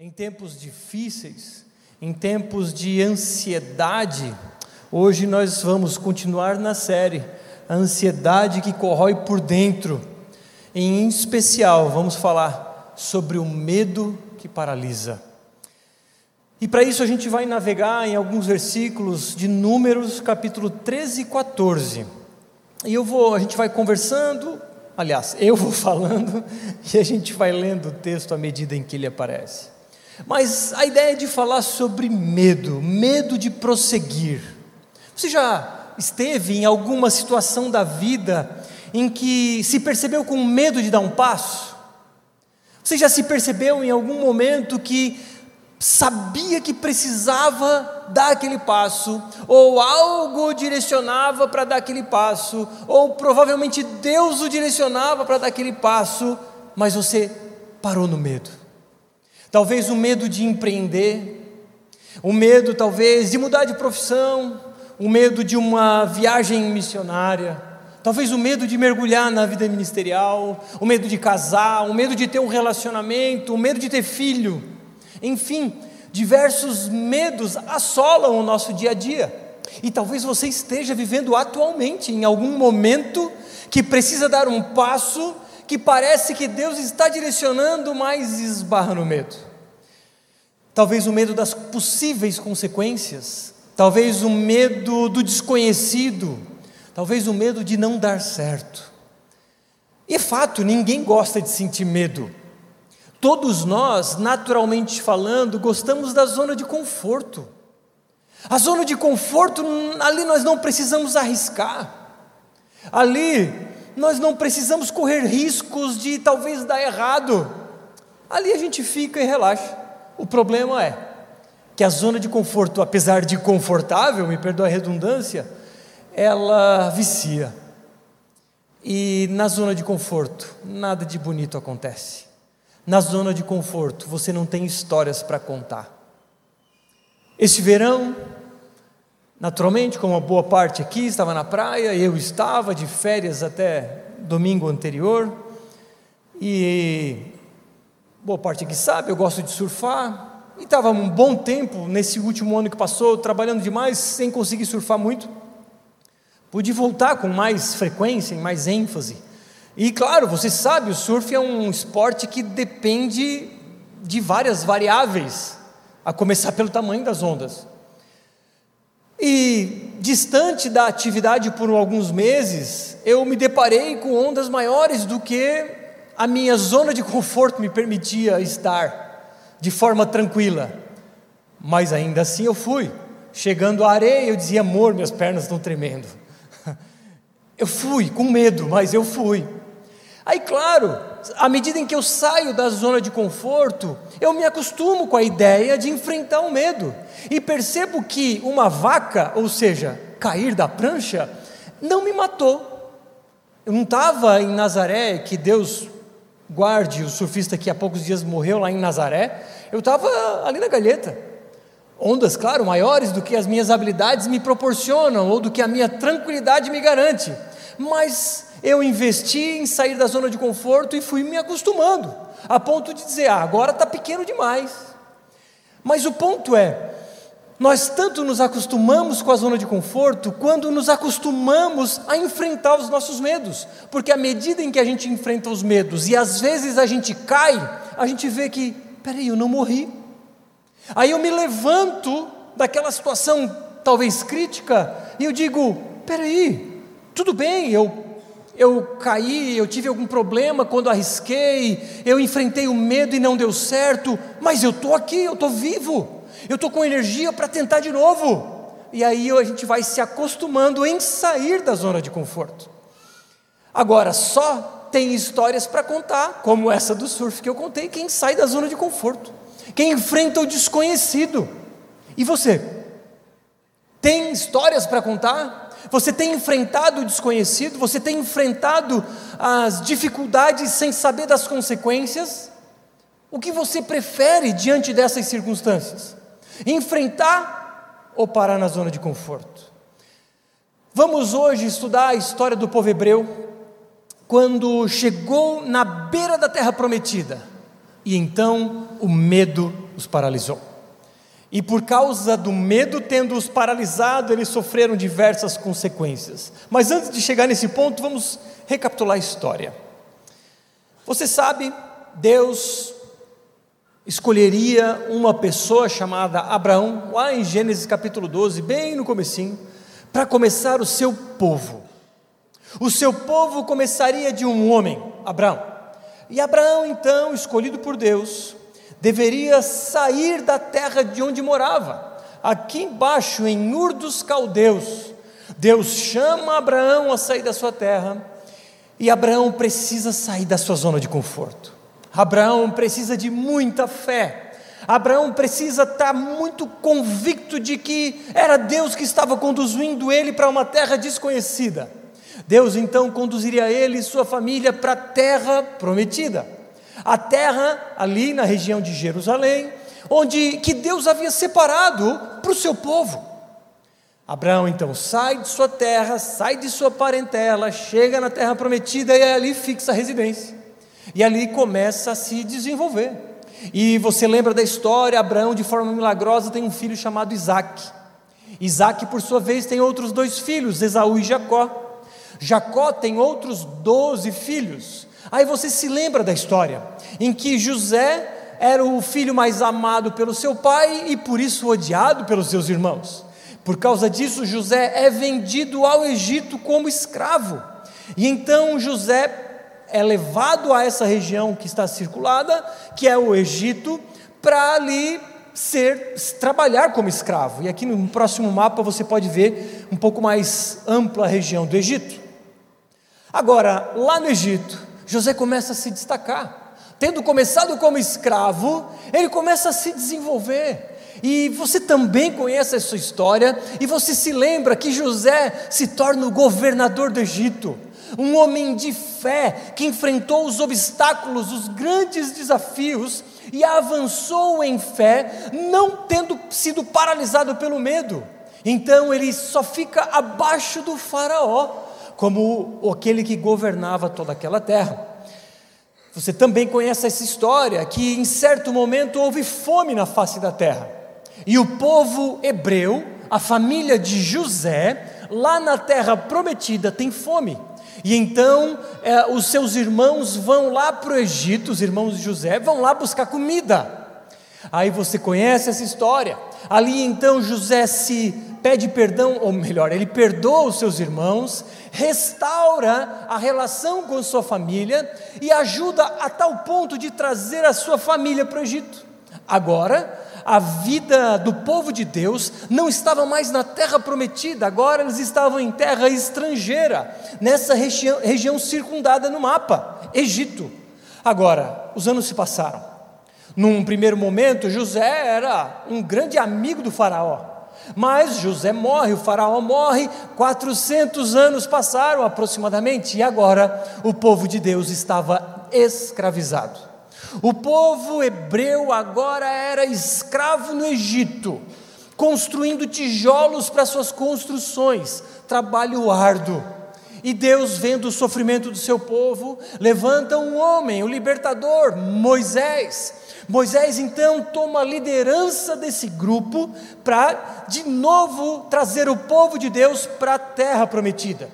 Em tempos difíceis, em tempos de ansiedade, hoje nós vamos continuar na série A Ansiedade que Corrói por Dentro. Em especial, vamos falar sobre o medo que paralisa. E para isso a gente vai navegar em alguns versículos de Números, capítulo 13 e 14. E eu vou, a gente vai conversando, aliás, eu vou falando e a gente vai lendo o texto à medida em que ele aparece. Mas a ideia é de falar sobre medo, medo de prosseguir. Você já esteve em alguma situação da vida em que se percebeu com medo de dar um passo? Você já se percebeu em algum momento que sabia que precisava dar aquele passo, ou algo direcionava para dar aquele passo, ou provavelmente Deus o direcionava para dar aquele passo, mas você parou no medo? Talvez o medo de empreender, o medo talvez de mudar de profissão, o medo de uma viagem missionária, talvez o medo de mergulhar na vida ministerial, o medo de casar, o medo de ter um relacionamento, o medo de ter filho, enfim, diversos medos assolam o nosso dia a dia. E talvez você esteja vivendo atualmente em algum momento que precisa dar um passo que parece que Deus está direcionando, mas esbarra no medo. Talvez o medo das possíveis consequências, talvez o medo do desconhecido, talvez o medo de não dar certo. E é fato, ninguém gosta de sentir medo. Todos nós, naturalmente falando, gostamos da zona de conforto. A zona de conforto, ali nós não precisamos arriscar. Ali nós não precisamos correr riscos de talvez dar errado. Ali a gente fica e relaxa. O problema é que a zona de conforto, apesar de confortável, me perdoa a redundância, ela vicia. E na zona de conforto, nada de bonito acontece. Na zona de conforto, você não tem histórias para contar. Este verão, Naturalmente, como uma boa parte aqui estava na praia, eu estava de férias até domingo anterior, e boa parte aqui sabe, eu gosto de surfar, e estava um bom tempo nesse último ano que passou, trabalhando demais, sem conseguir surfar muito. Pude voltar com mais frequência, mais ênfase. E claro, você sabe, o surf é um esporte que depende de várias variáveis, a começar pelo tamanho das ondas. E distante da atividade por alguns meses, eu me deparei com ondas maiores do que a minha zona de conforto me permitia estar de forma tranquila. Mas ainda assim eu fui. Chegando à areia, eu dizia: amor, minhas pernas estão tremendo. Eu fui com medo, mas eu fui. Aí, claro, à medida em que eu saio da zona de conforto, eu me acostumo com a ideia de enfrentar o medo e percebo que uma vaca, ou seja, cair da prancha, não me matou. Eu não estava em Nazaré, que Deus guarde o surfista que há poucos dias morreu lá em Nazaré, eu estava ali na galheta. Ondas, claro, maiores do que as minhas habilidades me proporcionam ou do que a minha tranquilidade me garante, mas eu investi em sair da zona de conforto e fui me acostumando, a ponto de dizer: ah, agora está pequeno demais. Mas o ponto é, nós tanto nos acostumamos com a zona de conforto, quando nos acostumamos a enfrentar os nossos medos, porque à medida em que a gente enfrenta os medos e às vezes a gente cai, a gente vê que, peraí, eu não morri. Aí eu me levanto daquela situação talvez crítica e eu digo: peraí, tudo bem, eu eu caí, eu tive algum problema quando arrisquei, eu enfrentei o medo e não deu certo, mas eu estou aqui, eu estou vivo eu estou com energia para tentar de novo. E aí a gente vai se acostumando em sair da zona de conforto. Agora, só tem histórias para contar, como essa do surf que eu contei, quem sai da zona de conforto, quem enfrenta o desconhecido. E você? Tem histórias para contar? Você tem enfrentado o desconhecido? Você tem enfrentado as dificuldades sem saber das consequências? O que você prefere diante dessas circunstâncias? Enfrentar ou parar na zona de conforto? Vamos hoje estudar a história do povo hebreu, quando chegou na beira da terra prometida, e então o medo os paralisou. E por causa do medo tendo-os paralisado, eles sofreram diversas consequências. Mas antes de chegar nesse ponto, vamos recapitular a história. Você sabe, Deus escolheria uma pessoa chamada Abraão, lá em Gênesis capítulo 12, bem no comecinho, para começar o seu povo. O seu povo começaria de um homem, Abraão. E Abraão, então, escolhido por Deus, deveria sair da terra de onde morava, aqui embaixo, em Ur dos Caldeus. Deus chama Abraão a sair da sua terra, e Abraão precisa sair da sua zona de conforto. Abraão precisa de muita fé. Abraão precisa estar muito convicto de que era Deus que estava conduzindo ele para uma terra desconhecida. Deus então conduziria ele e sua família para a terra prometida. A terra ali na região de Jerusalém, onde que Deus havia separado para o seu povo. Abraão então sai de sua terra, sai de sua parentela, chega na terra prometida e ali fixa a residência. E ali começa a se desenvolver. E você lembra da história: Abraão, de forma milagrosa, tem um filho chamado Isaac. Isaac, por sua vez, tem outros dois filhos, Esaú e Jacó. Jacó tem outros doze filhos. Aí você se lembra da história em que José era o filho mais amado pelo seu pai e por isso odiado pelos seus irmãos. Por causa disso, José é vendido ao Egito como escravo. E então José é levado a essa região que está circulada, que é o Egito, para ali ser trabalhar como escravo. E aqui no próximo mapa você pode ver um pouco mais ampla a região do Egito. Agora, lá no Egito, José começa a se destacar. Tendo começado como escravo, ele começa a se desenvolver. E você também conhece essa história, e você se lembra que José se torna o governador do Egito um homem de fé que enfrentou os obstáculos, os grandes desafios e avançou em fé, não tendo sido paralisado pelo medo. Então ele só fica abaixo do Faraó, como aquele que governava toda aquela terra. Você também conhece essa história que em certo momento houve fome na face da terra. E o povo hebreu, a família de José, lá na terra prometida tem fome. E então é, os seus irmãos vão lá para o Egito, os irmãos de José, vão lá buscar comida. Aí você conhece essa história. Ali então José se pede perdão, ou melhor, ele perdoa os seus irmãos, restaura a relação com sua família e ajuda a tal ponto de trazer a sua família para o Egito. Agora, a vida do povo de Deus não estava mais na terra prometida, agora eles estavam em terra estrangeira, nessa região, região circundada no mapa, Egito. Agora, os anos se passaram. Num primeiro momento, José era um grande amigo do Faraó. Mas José morre, o faraó morre, 400 anos passaram aproximadamente, e agora o povo de Deus estava escravizado. O povo hebreu agora era escravo no Egito, construindo tijolos para suas construções, trabalho árduo. E Deus, vendo o sofrimento do seu povo, levanta um homem, o libertador, Moisés. Moisés então toma a liderança desse grupo para de novo trazer o povo de Deus para a terra prometida.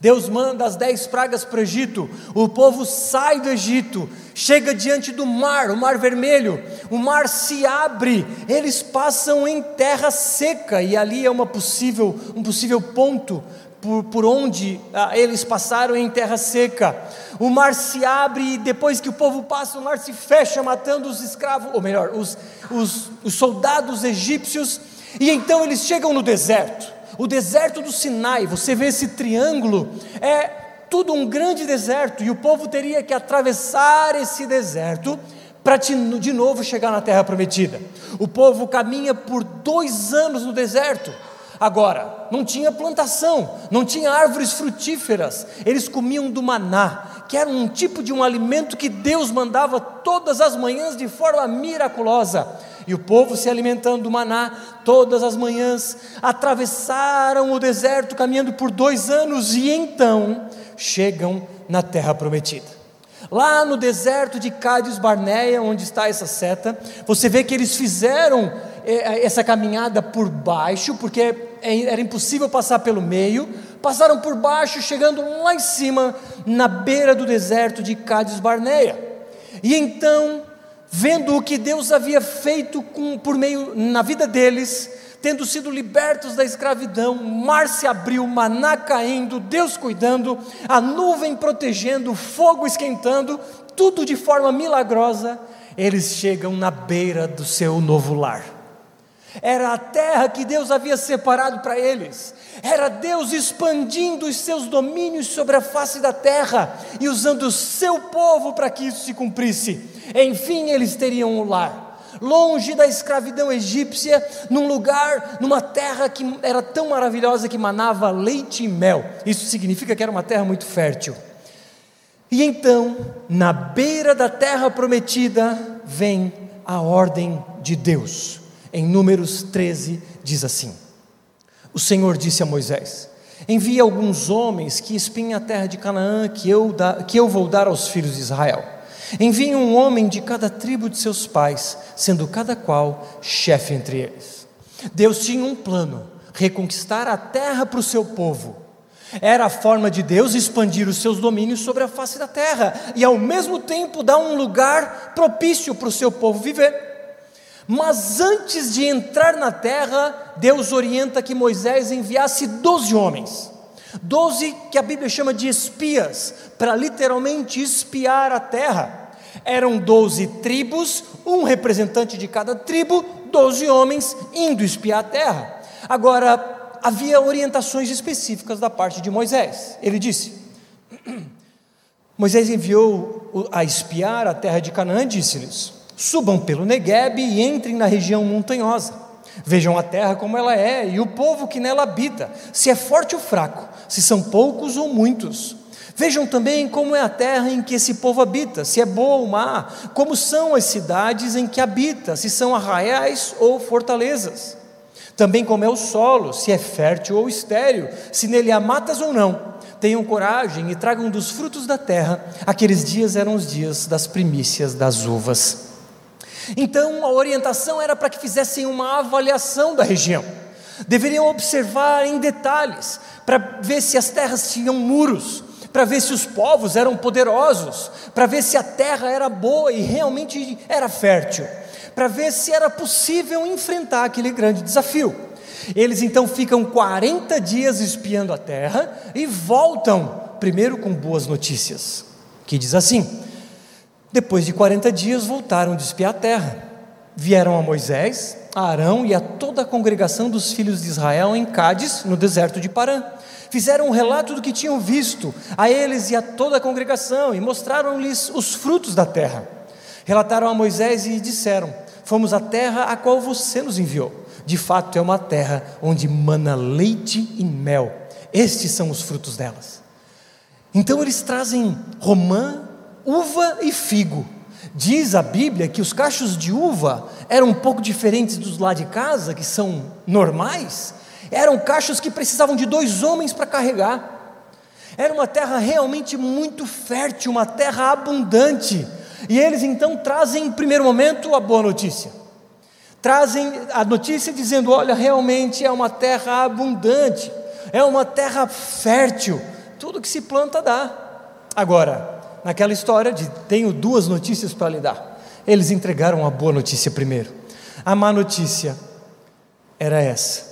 Deus manda as dez pragas para o Egito, o povo sai do Egito, chega diante do mar, o mar vermelho, o mar se abre, eles passam em terra seca, e ali é uma possível, um possível ponto por, por onde ah, eles passaram em terra seca. O mar se abre e depois que o povo passa, o mar se fecha, matando os escravos, ou melhor, os, os, os soldados egípcios, e então eles chegam no deserto o deserto do Sinai, você vê esse triângulo, é tudo um grande deserto, e o povo teria que atravessar esse deserto para de novo chegar na terra prometida. O povo caminha por dois anos no deserto. Agora, não tinha plantação, não tinha árvores frutíferas, eles comiam do maná, que era um tipo de um alimento que Deus mandava todas as manhãs de forma miraculosa. E o povo se alimentando do maná todas as manhãs, atravessaram o deserto caminhando por dois anos e então chegam na terra prometida. Lá no deserto de Cádiz Barneia, onde está essa seta, você vê que eles fizeram essa caminhada por baixo, porque é, era impossível passar pelo meio, passaram por baixo, chegando lá em cima, na beira do deserto de Cádiz Barneia. E então, vendo o que Deus havia feito com, por meio na vida deles, tendo sido libertos da escravidão, mar se abriu, maná caindo, Deus cuidando, a nuvem protegendo, fogo esquentando, tudo de forma milagrosa, eles chegam na beira do seu novo lar. Era a terra que Deus havia separado para eles. Era Deus expandindo os seus domínios sobre a face da terra e usando o seu povo para que isso se cumprisse. Enfim, eles teriam um lar longe da escravidão egípcia, num lugar, numa terra que era tão maravilhosa que manava leite e mel. Isso significa que era uma terra muito fértil. E então, na beira da terra prometida, vem a ordem de Deus. Em Números 13 diz assim: O Senhor disse a Moisés: Envie alguns homens que espiem a terra de Canaã, que eu, da, que eu vou dar aos filhos de Israel. Envie um homem de cada tribo de seus pais, sendo cada qual chefe entre eles. Deus tinha um plano: reconquistar a terra para o seu povo. Era a forma de Deus expandir os seus domínios sobre a face da terra e, ao mesmo tempo, dar um lugar propício para o seu povo viver. Mas antes de entrar na terra, Deus orienta que Moisés enviasse doze homens. Doze que a Bíblia chama de espias, para literalmente espiar a terra. Eram doze tribos, um representante de cada tribo, doze homens indo espiar a terra. Agora, havia orientações específicas da parte de Moisés. Ele disse: Moisés enviou a espiar a terra de Canaã, disse-lhes: Subam pelo Negueb e entrem na região montanhosa. Vejam a terra como ela é e o povo que nela habita, se é forte ou fraco, se são poucos ou muitos. Vejam também como é a terra em que esse povo habita, se é boa ou má, como são as cidades em que habita, se são arraiais ou fortalezas. Também como é o solo, se é fértil ou estéril, se nele há matas ou não. Tenham coragem e tragam dos frutos da terra. Aqueles dias eram os dias das primícias das uvas. Então a orientação era para que fizessem uma avaliação da região. Deveriam observar em detalhes, para ver se as terras tinham muros, para ver se os povos eram poderosos, para ver se a terra era boa e realmente era fértil, para ver se era possível enfrentar aquele grande desafio. Eles então ficam 40 dias espiando a terra e voltam, primeiro com boas notícias, que diz assim: depois de 40 dias voltaram de espiar a terra. Vieram a Moisés, a Arão e a toda a congregação dos filhos de Israel em Cádiz, no deserto de Parã fizeram um relato do que tinham visto a eles e a toda a congregação e mostraram-lhes os frutos da terra. Relataram a Moisés e disseram: Fomos à terra a qual você nos enviou. De fato, é uma terra onde mana leite e mel. Estes são os frutos delas. Então eles trazem romã, uva e figo. Diz a Bíblia que os cachos de uva eram um pouco diferentes dos lá de casa, que são normais, eram cachos que precisavam de dois homens para carregar. Era uma terra realmente muito fértil, uma terra abundante. E eles então trazem, em primeiro momento, a boa notícia. Trazem a notícia dizendo: olha, realmente é uma terra abundante, é uma terra fértil, tudo que se planta dá. Agora, naquela história de tenho duas notícias para lhe dar, eles entregaram a boa notícia primeiro. A má notícia era essa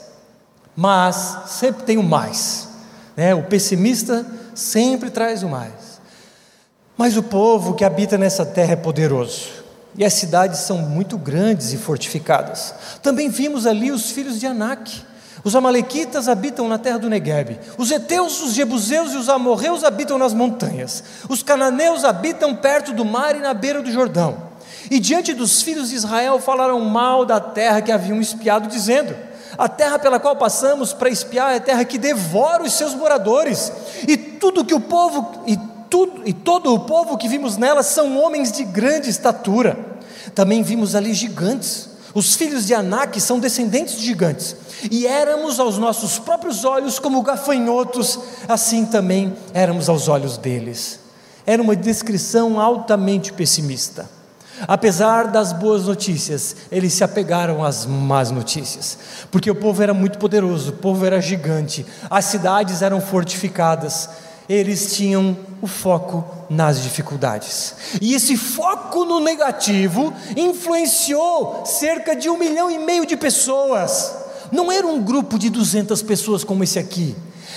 mas sempre tem o mais. Né? O pessimista sempre traz o mais. Mas o povo que habita nessa terra é poderoso. E as cidades são muito grandes e fortificadas. Também vimos ali os filhos de Anak. Os amalequitas habitam na terra do Negueb. Os heteus, os jebuseus e os amorreus habitam nas montanhas. Os cananeus habitam perto do mar e na beira do Jordão. E diante dos filhos de Israel falaram mal da terra que haviam espiado, dizendo: a terra pela qual passamos para espiar é terra que devora os seus moradores, e tudo que o povo e tudo e todo o povo que vimos nela são homens de grande estatura. Também vimos ali gigantes. Os filhos de Anak são descendentes de gigantes. E éramos aos nossos próprios olhos como gafanhotos, assim também éramos aos olhos deles. era uma descrição altamente pessimista. Apesar das boas notícias, eles se apegaram às más notícias, porque o povo era muito poderoso, o povo era gigante, as cidades eram fortificadas, eles tinham o foco nas dificuldades. E esse foco no negativo influenciou cerca de um milhão e meio de pessoas. Não era um grupo de 200 pessoas como esse aqui,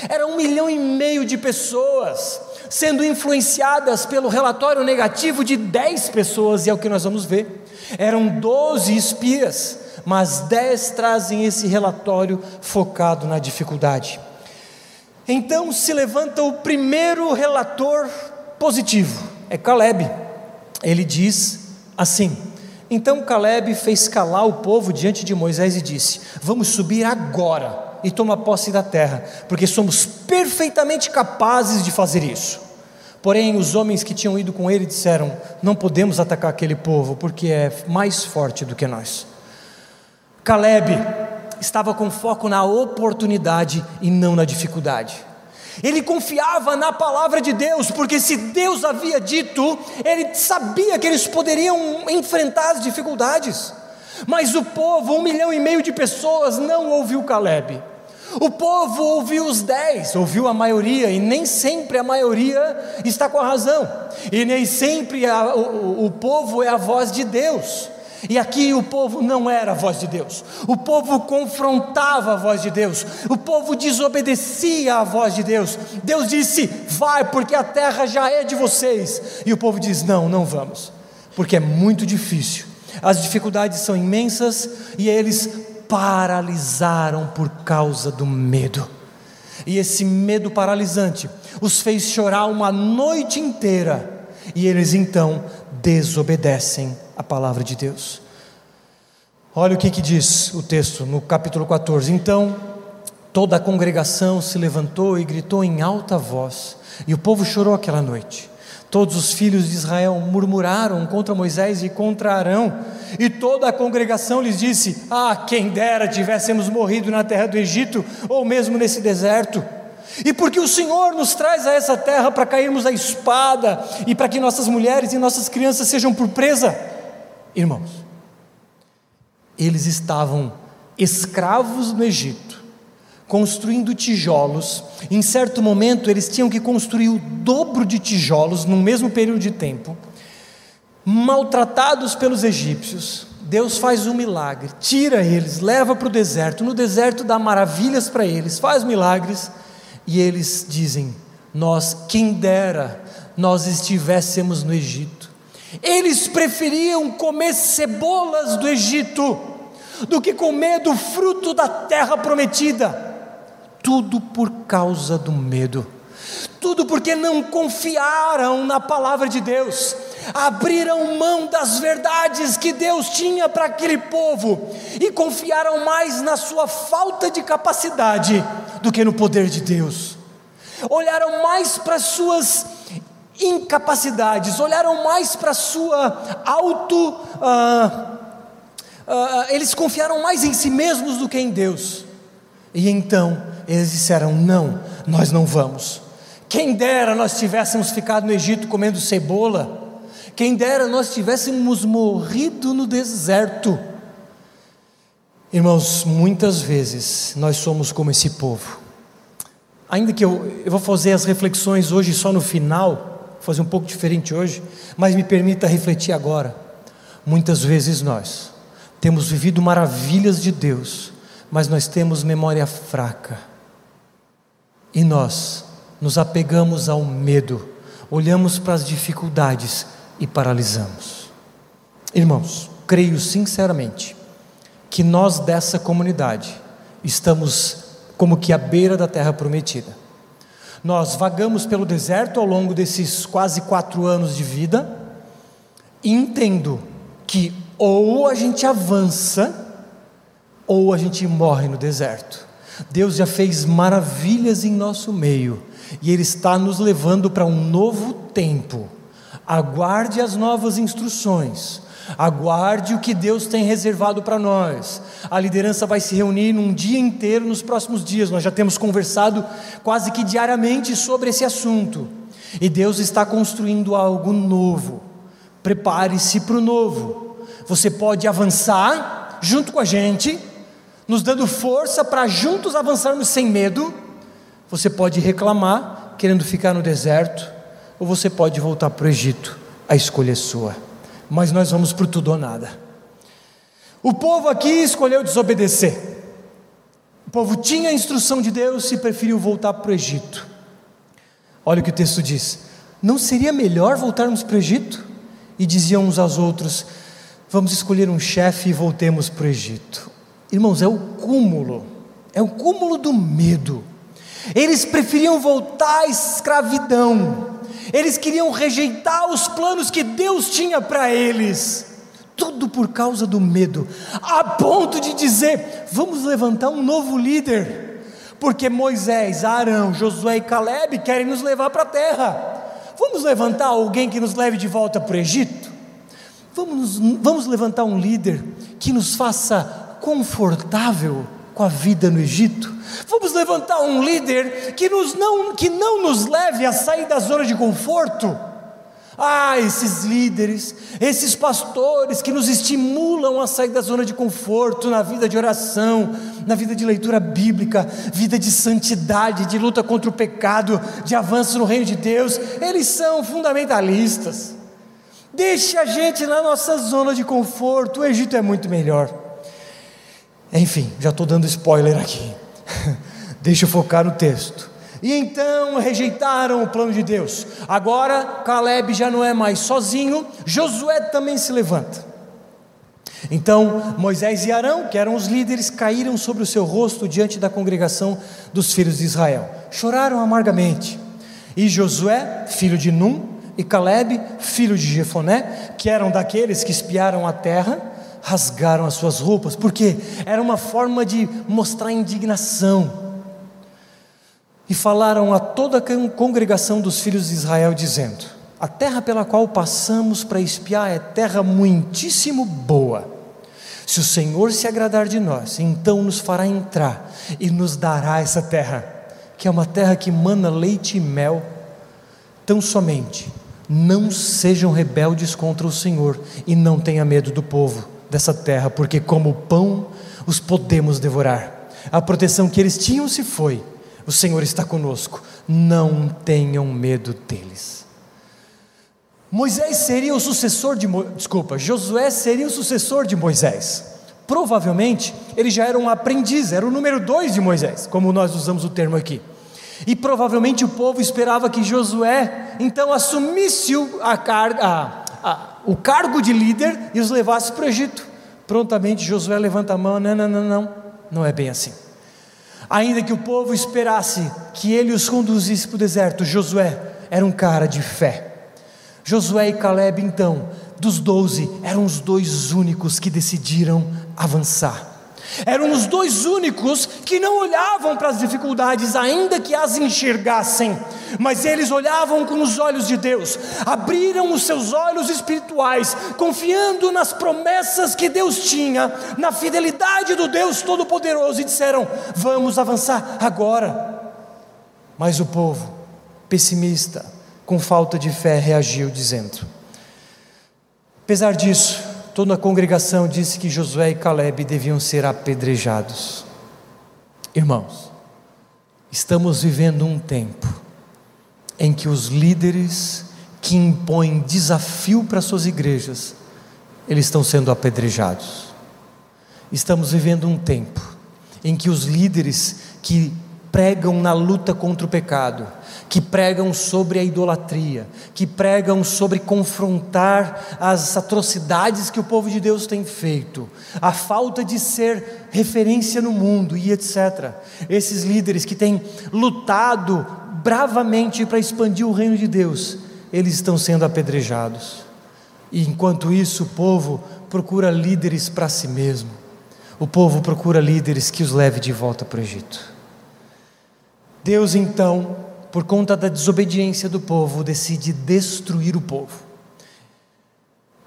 era um milhão e meio de pessoas sendo influenciadas pelo relatório negativo de 10 pessoas, e é o que nós vamos ver. Eram 12 espias, mas 10 trazem esse relatório focado na dificuldade. Então se levanta o primeiro relator positivo, é Caleb. Ele diz assim: Então Caleb fez calar o povo diante de Moisés e disse: Vamos subir agora e tomar posse da terra, porque somos perfeitamente capazes de fazer isso. Porém, os homens que tinham ido com ele disseram: Não podemos atacar aquele povo, porque é mais forte do que nós. Caleb estava com foco na oportunidade e não na dificuldade. Ele confiava na palavra de Deus, porque se Deus havia dito, ele sabia que eles poderiam enfrentar as dificuldades. Mas o povo, um milhão e meio de pessoas, não ouviu Caleb. O povo ouviu os dez, ouviu a maioria, e nem sempre a maioria está com a razão, e nem sempre a, o, o povo é a voz de Deus. E aqui o povo não era a voz de Deus, o povo confrontava a voz de Deus, o povo desobedecia à voz de Deus. Deus disse: Vai, porque a terra já é de vocês. E o povo diz: Não, não vamos, porque é muito difícil, as dificuldades são imensas e eles paralisaram por causa do medo. E esse medo paralisante os fez chorar uma noite inteira, e eles então desobedecem a palavra de Deus. Olha o que, que diz o texto no capítulo 14. Então toda a congregação se levantou e gritou em alta voz, e o povo chorou aquela noite. Todos os filhos de Israel murmuraram contra Moisés e contra Arão, e toda a congregação lhes disse: Ah, quem dera tivéssemos morrido na terra do Egito, ou mesmo nesse deserto. E porque o Senhor nos traz a essa terra para cairmos a espada e para que nossas mulheres e nossas crianças sejam por presa. Irmãos, eles estavam escravos no Egito, construindo tijolos. Em certo momento, eles tinham que construir o dobro de tijolos no mesmo período de tempo. Maltratados pelos egípcios, Deus faz um milagre, tira eles, leva para o deserto. No deserto dá maravilhas para eles, faz milagres e eles dizem: Nós, quem dera, nós estivéssemos no Egito. Eles preferiam comer cebolas do Egito do que comer do fruto da terra prometida. Tudo por causa do medo, tudo porque não confiaram na palavra de Deus, abriram mão das verdades que Deus tinha para aquele povo e confiaram mais na sua falta de capacidade do que no poder de Deus, olharam mais para suas incapacidades, olharam mais para sua auto. Uh, uh, eles confiaram mais em si mesmos do que em Deus. E então eles disseram: Não, nós não vamos. Quem dera nós tivéssemos ficado no Egito comendo cebola, quem dera nós tivéssemos morrido no deserto. Irmãos, muitas vezes nós somos como esse povo. Ainda que eu, eu vou fazer as reflexões hoje só no final, vou fazer um pouco diferente hoje, mas me permita refletir agora. Muitas vezes nós temos vivido maravilhas de Deus, mas nós temos memória fraca. E nós nos apegamos ao medo, olhamos para as dificuldades e paralisamos. Irmãos, creio sinceramente que nós dessa comunidade estamos como que à beira da terra prometida. Nós vagamos pelo deserto ao longo desses quase quatro anos de vida, e entendo que ou a gente avança ou a gente morre no deserto. Deus já fez maravilhas em nosso meio e Ele está nos levando para um novo tempo. Aguarde as novas instruções, aguarde o que Deus tem reservado para nós. A liderança vai se reunir num dia inteiro nos próximos dias, nós já temos conversado quase que diariamente sobre esse assunto. E Deus está construindo algo novo. Prepare-se para o novo. Você pode avançar junto com a gente, nos dando força para juntos avançarmos sem medo. Você pode reclamar, querendo ficar no deserto, ou você pode voltar para o Egito. A escolha é sua. Mas nós vamos para tudo ou nada. O povo aqui escolheu desobedecer. O povo tinha a instrução de Deus e preferiu voltar para o Egito. Olha o que o texto diz: Não seria melhor voltarmos para o Egito? E diziam uns aos outros: Vamos escolher um chefe e voltemos para o Egito. Irmãos, é o cúmulo, é o cúmulo do medo. Eles preferiam voltar à escravidão, eles queriam rejeitar os planos que Deus tinha para eles, tudo por causa do medo, a ponto de dizer: vamos levantar um novo líder porque Moisés, Arão, Josué e Caleb querem nos levar para a terra. Vamos levantar alguém que nos leve de volta para o Egito? Vamos, vamos levantar um líder que nos faça confortável com a vida no Egito? Vamos levantar um líder que, nos não, que não nos leve a sair da zona de conforto? Ah, esses líderes, esses pastores que nos estimulam a sair da zona de conforto na vida de oração, na vida de leitura bíblica, vida de santidade, de luta contra o pecado, de avanço no reino de Deus, eles são fundamentalistas. Deixe a gente na nossa zona de conforto, o Egito é muito melhor. Enfim, já estou dando spoiler aqui. Deixa eu focar no texto. E então rejeitaram o plano de Deus. Agora Caleb já não é mais sozinho, Josué também se levanta. Então Moisés e Arão, que eram os líderes, caíram sobre o seu rosto diante da congregação dos filhos de Israel. Choraram amargamente. E Josué, filho de Num, e Caleb, filho de Jefoné, que eram daqueles que espiaram a terra, rasgaram as suas roupas, porque era uma forma de mostrar indignação e falaram a toda a congregação dos filhos de Israel, dizendo: A terra pela qual passamos para espiar é terra muitíssimo boa. Se o Senhor se agradar de nós, então nos fará entrar e nos dará essa terra, que é uma terra que mana leite e mel. Tão somente não sejam rebeldes contra o Senhor e não tenha medo do povo dessa terra, porque como pão os podemos devorar. A proteção que eles tinham se foi o Senhor está conosco, não tenham medo deles. Moisés seria o sucessor de Mo... desculpa, Josué seria o sucessor de Moisés. Provavelmente ele já era um aprendiz, era o número dois de Moisés, como nós usamos o termo aqui. E provavelmente o povo esperava que Josué então assumisse a a, a, o cargo de líder e os levasse para o Egito. Prontamente Josué levanta a mão: não, não, não, não, não é bem assim ainda que o povo esperasse que ele os conduzisse para o deserto, Josué era um cara de fé. Josué e Caleb, então, dos doze, eram os dois únicos que decidiram avançar. Eram os dois únicos que não olhavam para as dificuldades, ainda que as enxergassem, mas eles olhavam com os olhos de Deus, abriram os seus olhos espirituais, confiando nas promessas que Deus tinha, na fidelidade do Deus Todo-Poderoso, e disseram: Vamos avançar agora. Mas o povo, pessimista, com falta de fé, reagiu, dizendo: Apesar disso, toda a congregação disse que Josué e Caleb deviam ser apedrejados. Irmãos, estamos vivendo um tempo em que os líderes que impõem desafio para suas igrejas, eles estão sendo apedrejados. Estamos vivendo um tempo em que os líderes que pregam na luta contra o pecado, que pregam sobre a idolatria, que pregam sobre confrontar as atrocidades que o povo de Deus tem feito, a falta de ser referência no mundo e etc. Esses líderes que têm lutado bravamente para expandir o reino de Deus, eles estão sendo apedrejados. E enquanto isso, o povo procura líderes para si mesmo. O povo procura líderes que os leve de volta para o Egito. Deus então, por conta da desobediência do povo, decide destruir o povo.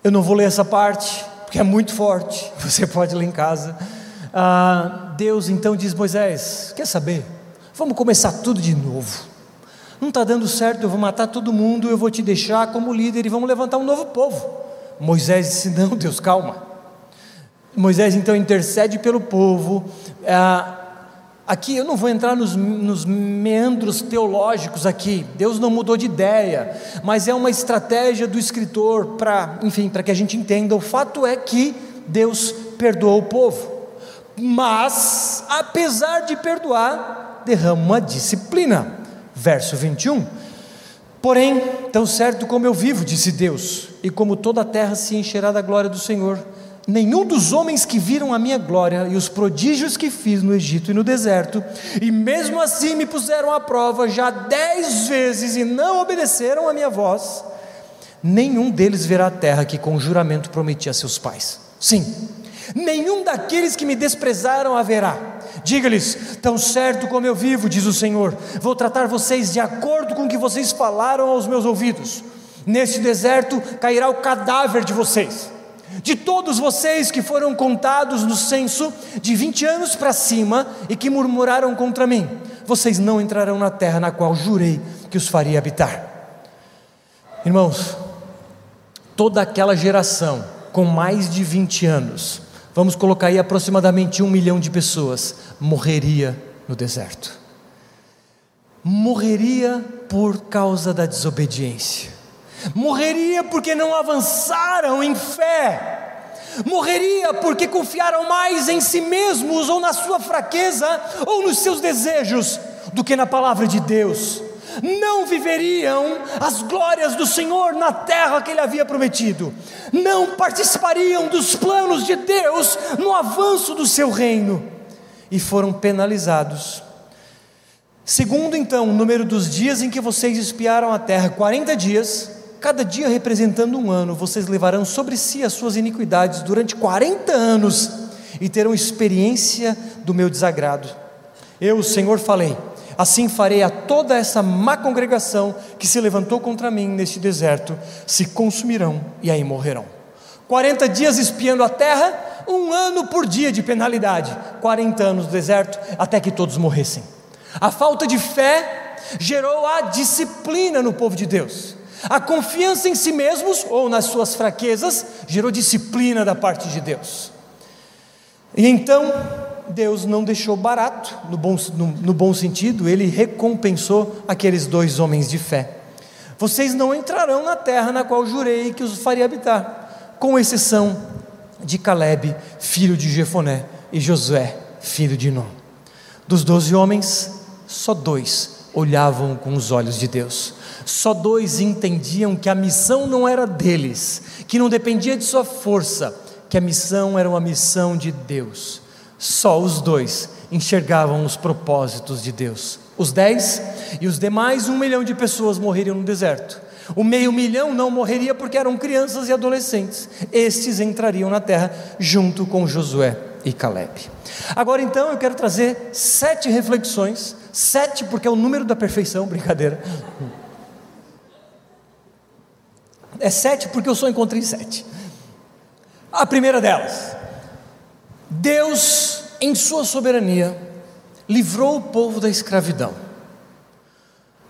Eu não vou ler essa parte, porque é muito forte, você pode ler em casa. Ah, Deus então diz: Moisés, quer saber? Vamos começar tudo de novo. Não está dando certo, eu vou matar todo mundo, eu vou te deixar como líder e vamos levantar um novo povo. Moisés disse: Não, Deus, calma. Moisés então intercede pelo povo. Ah, aqui eu não vou entrar nos, nos, meandros teológicos aqui. Deus não mudou de ideia, mas é uma estratégia do escritor para, enfim, para que a gente entenda. O fato é que Deus perdoou o povo, mas apesar de perdoar, derrama uma disciplina. Verso 21. Porém, tão certo como eu vivo, disse Deus, e como toda a terra se encherá da glória do Senhor, nenhum dos homens que viram a minha glória e os prodígios que fiz no Egito e no deserto, e mesmo assim me puseram à prova já dez vezes e não obedeceram a minha voz, nenhum deles verá a terra que com juramento prometi a seus pais. Sim, nenhum daqueles que me desprezaram haverá. Diga-lhes: tão certo como eu vivo, diz o Senhor, vou tratar vocês de acordo com o que vocês falaram aos meus ouvidos. Neste deserto cairá o cadáver de vocês. De todos vocês que foram contados no censo de 20 anos para cima e que murmuraram contra mim, vocês não entrarão na terra na qual jurei que os faria habitar. Irmãos, toda aquela geração com mais de 20 anos, vamos colocar aí aproximadamente um milhão de pessoas, morreria no deserto. Morreria por causa da desobediência, morreria porque não avançaram em fé, morreria porque confiaram mais em si mesmos ou na sua fraqueza ou nos seus desejos do que na palavra de Deus. Não viveriam as glórias do Senhor na terra que Ele havia prometido, não participariam dos planos de Deus no avanço do seu reino, e foram penalizados. Segundo, então, o número dos dias em que vocês espiaram a terra, 40 dias, cada dia representando um ano, vocês levarão sobre si as suas iniquidades durante 40 anos e terão experiência do meu desagrado. Eu, o Senhor, falei Assim farei a toda essa má congregação que se levantou contra mim neste deserto, se consumirão e aí morrerão. 40 dias espiando a terra, um ano por dia de penalidade, 40 anos no deserto, até que todos morressem. A falta de fé gerou a disciplina no povo de Deus. A confiança em si mesmos ou nas suas fraquezas gerou disciplina da parte de Deus. E então, Deus não deixou barato, no bom, no, no bom sentido, ele recompensou aqueles dois homens de fé. Vocês não entrarão na terra na qual jurei que os faria habitar, com exceção de Caleb, filho de Jefoné, e Josué, filho de Nun. Dos doze homens, só dois olhavam com os olhos de Deus. Só dois entendiam que a missão não era deles, que não dependia de sua força, que a missão era uma missão de Deus. Só os dois enxergavam os propósitos de Deus. Os dez e os demais um milhão de pessoas morreriam no deserto. O meio milhão não morreria porque eram crianças e adolescentes. Estes entrariam na terra junto com Josué e Caleb. Agora então eu quero trazer sete reflexões, sete porque é o número da perfeição, brincadeira. É sete porque eu só encontrei sete. A primeira delas, Deus, em Sua soberania, livrou o povo da escravidão.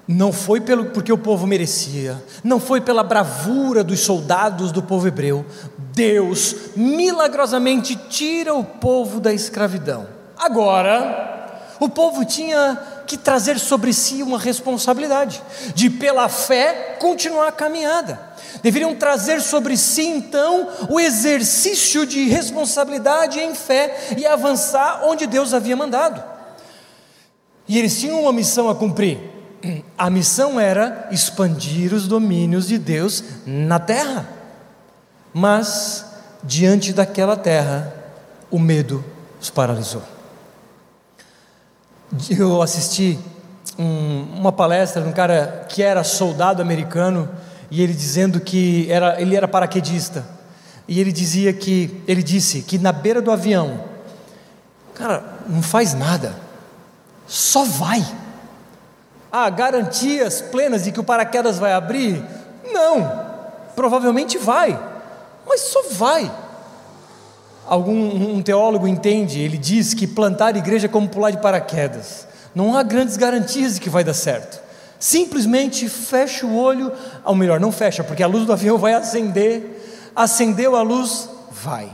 Não foi pelo, porque o povo merecia, não foi pela bravura dos soldados do povo hebreu. Deus milagrosamente tira o povo da escravidão. Agora, o povo tinha que trazer sobre si uma responsabilidade de, pela fé, continuar a caminhada deveriam trazer sobre si então o exercício de responsabilidade em fé e avançar onde Deus havia mandado. E eles tinham uma missão a cumprir. A missão era expandir os domínios de Deus na terra. Mas, diante daquela terra, o medo os paralisou. Eu assisti um, uma palestra de um cara que era soldado americano e ele dizendo que era, ele era paraquedista. E ele dizia que, ele disse que na beira do avião, cara, não faz nada, só vai. Há garantias plenas de que o paraquedas vai abrir? Não, provavelmente vai, mas só vai. Algum um teólogo entende, ele diz que plantar igreja é como pular de paraquedas. Não há grandes garantias de que vai dar certo. Simplesmente fecha o olho, ou melhor, não fecha, porque a luz do avião vai acender. Acendeu a luz, vai.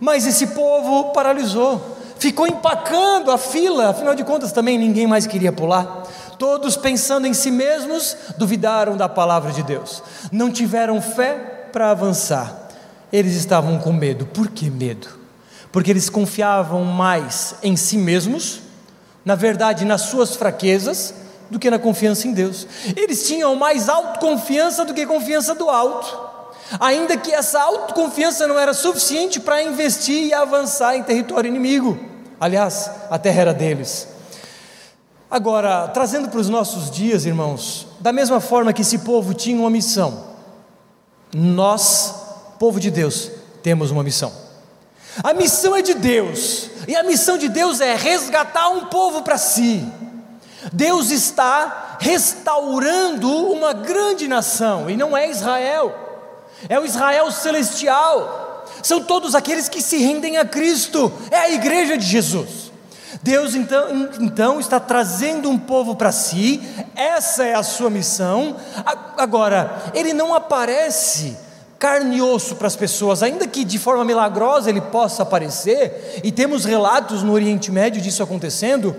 Mas esse povo paralisou, ficou empacando a fila, afinal de contas também ninguém mais queria pular. Todos pensando em si mesmos, duvidaram da palavra de Deus, não tiveram fé para avançar. Eles estavam com medo. Por que medo? Porque eles confiavam mais em si mesmos, na verdade, nas suas fraquezas, do que na confiança em Deus. Eles tinham mais autoconfiança do que confiança do alto ainda que essa autoconfiança não era suficiente para investir e avançar em território inimigo. Aliás, a terra era deles. Agora, trazendo para os nossos dias, irmãos, da mesma forma que esse povo tinha uma missão, nós, povo de Deus, temos uma missão. A missão é de Deus, e a missão de Deus é resgatar um povo para si. Deus está restaurando uma grande nação, e não é Israel é o Israel celestial, são todos aqueles que se rendem a Cristo, é a igreja de Jesus. Deus então, então está trazendo um povo para si, essa é a sua missão. Agora, ele não aparece carne e osso para as pessoas, ainda que de forma milagrosa ele possa aparecer, e temos relatos no Oriente Médio disso acontecendo,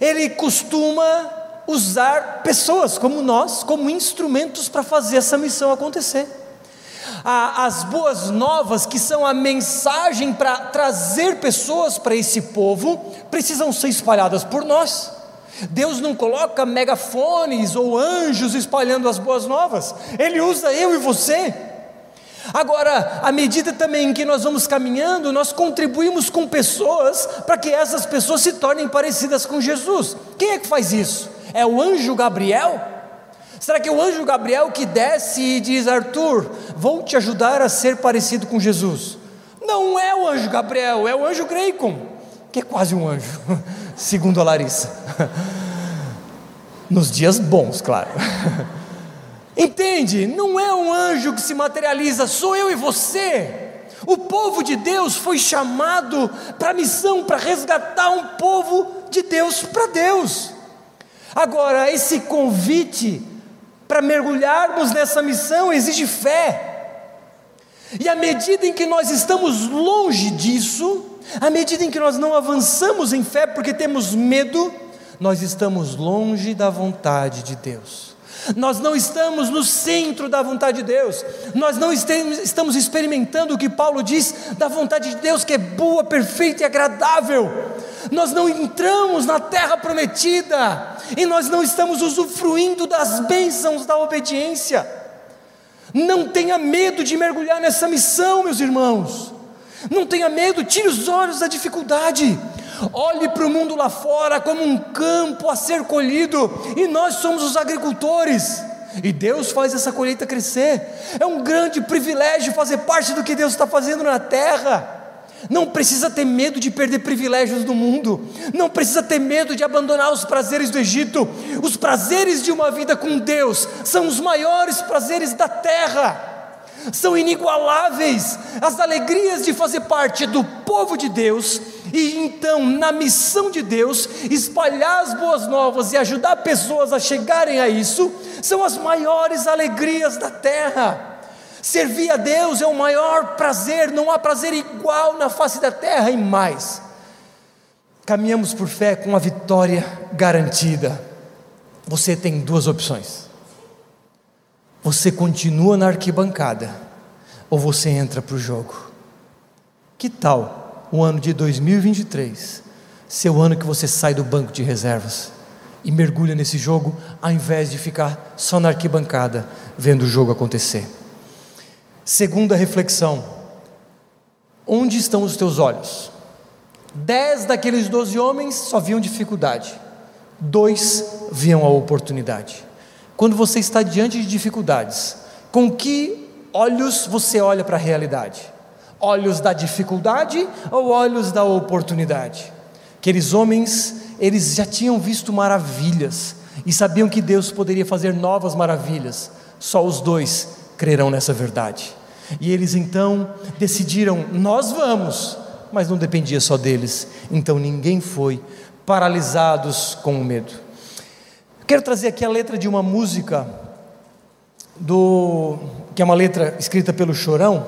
ele costuma usar pessoas como nós, como instrumentos para fazer essa missão acontecer as boas novas, que são a mensagem para trazer pessoas para esse povo, precisam ser espalhadas por nós. Deus não coloca megafones ou anjos espalhando as boas novas, Ele usa eu e você. Agora, à medida também que nós vamos caminhando, nós contribuímos com pessoas para que essas pessoas se tornem parecidas com Jesus. Quem é que faz isso? É o anjo Gabriel? Será que é o anjo Gabriel que desce e diz: Arthur, vou te ajudar a ser parecido com Jesus? Não é o anjo Gabriel, é o anjo Greicon, que é quase um anjo, segundo a Larissa. Nos dias bons, claro. Entende? Não é um anjo que se materializa, sou eu e você. O povo de Deus foi chamado para a missão, para resgatar um povo de Deus para Deus. Agora, esse convite para mergulharmos nessa missão exige fé. E à medida em que nós estamos longe disso, à medida em que nós não avançamos em fé porque temos medo, nós estamos longe da vontade de Deus. Nós não estamos no centro da vontade de Deus, nós não estamos experimentando o que Paulo diz da vontade de Deus, que é boa, perfeita e agradável. Nós não entramos na terra prometida, e nós não estamos usufruindo das bênçãos da obediência. Não tenha medo de mergulhar nessa missão, meus irmãos. Não tenha medo, tire os olhos da dificuldade. Olhe para o mundo lá fora como um campo a ser colhido, e nós somos os agricultores. E Deus faz essa colheita crescer. É um grande privilégio fazer parte do que Deus está fazendo na terra. Não precisa ter medo de perder privilégios do mundo, não precisa ter medo de abandonar os prazeres do Egito. Os prazeres de uma vida com Deus são os maiores prazeres da terra, são inigualáveis. As alegrias de fazer parte do povo de Deus e então, na missão de Deus, espalhar as boas novas e ajudar pessoas a chegarem a isso, são as maiores alegrias da terra. Servir a Deus é o maior prazer, não há prazer igual na face da terra e mais. Caminhamos por fé com a vitória garantida. Você tem duas opções. Você continua na arquibancada ou você entra para o jogo. Que tal o ano de 2023 ser o ano que você sai do banco de reservas e mergulha nesse jogo, ao invés de ficar só na arquibancada vendo o jogo acontecer? Segunda reflexão: onde estão os teus olhos? Dez daqueles doze homens só viam dificuldade, dois viam a oportunidade. Quando você está diante de dificuldades, com que olhos você olha para a realidade? Olhos da dificuldade ou olhos da oportunidade? Aqueles homens, eles já tinham visto maravilhas e sabiam que Deus poderia fazer novas maravilhas. Só os dois crerão nessa verdade. E eles então decidiram: nós vamos, mas não dependia só deles, então ninguém foi, paralisados com o medo. Quero trazer aqui a letra de uma música do que é uma letra escrita pelo Chorão,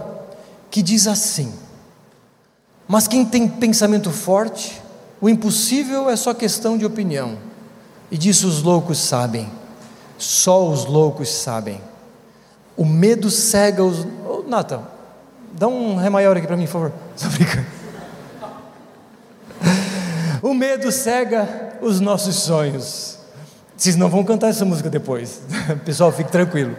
que diz assim: Mas quem tem pensamento forte, o impossível é só questão de opinião. E disso os loucos sabem. Só os loucos sabem. O medo cega os. Nathan, dá um ré maior aqui para mim, por favor. Só brincando. O medo cega os nossos sonhos. Vocês não vão cantar essa música depois. Pessoal, fique tranquilo.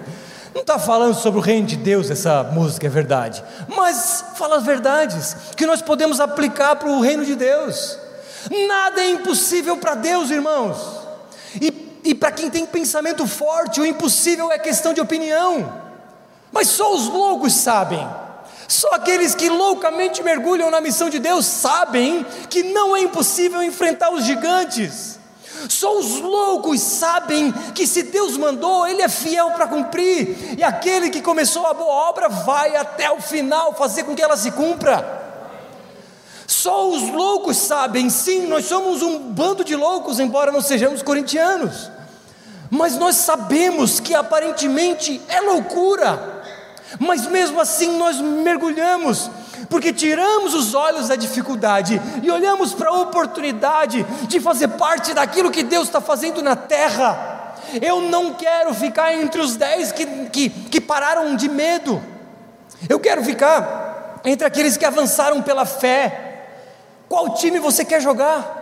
Não está falando sobre o reino de Deus essa música, é verdade. Mas fala as verdades que nós podemos aplicar para o reino de Deus. Nada é impossível para Deus, irmãos. E, e para quem tem pensamento forte, o impossível é questão de opinião. Mas só os loucos sabem. Só aqueles que loucamente mergulham na missão de Deus sabem que não é impossível enfrentar os gigantes. Só os loucos sabem que se Deus mandou, Ele é fiel para cumprir, e aquele que começou a boa obra vai até o final fazer com que ela se cumpra. Só os loucos sabem, sim, nós somos um bando de loucos, embora não sejamos corintianos, mas nós sabemos que aparentemente é loucura, mas mesmo assim nós mergulhamos, porque tiramos os olhos da dificuldade e olhamos para a oportunidade de fazer parte daquilo que Deus está fazendo na terra. Eu não quero ficar entre os dez que, que, que pararam de medo, eu quero ficar entre aqueles que avançaram pela fé. Qual time você quer jogar?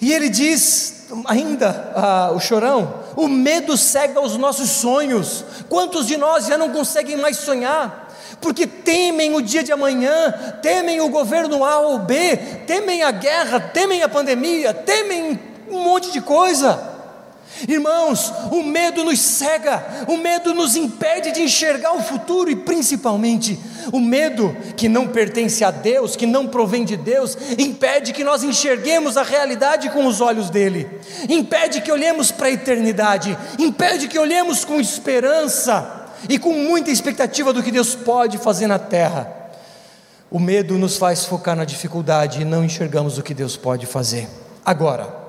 E ele diz, ainda, ah, o chorão, o medo cega os nossos sonhos. Quantos de nós já não conseguem mais sonhar? porque temem o dia de amanhã, temem o governo A ou B, temem a guerra, temem a pandemia, temem um monte de coisa. Irmãos, o medo nos cega, o medo nos impede de enxergar o futuro e principalmente o medo que não pertence a Deus, que não provém de Deus, impede que nós enxerguemos a realidade com os olhos dele, impede que olhemos para a eternidade, impede que olhemos com esperança e com muita expectativa do que Deus pode fazer na terra. O medo nos faz focar na dificuldade e não enxergamos o que Deus pode fazer. Agora,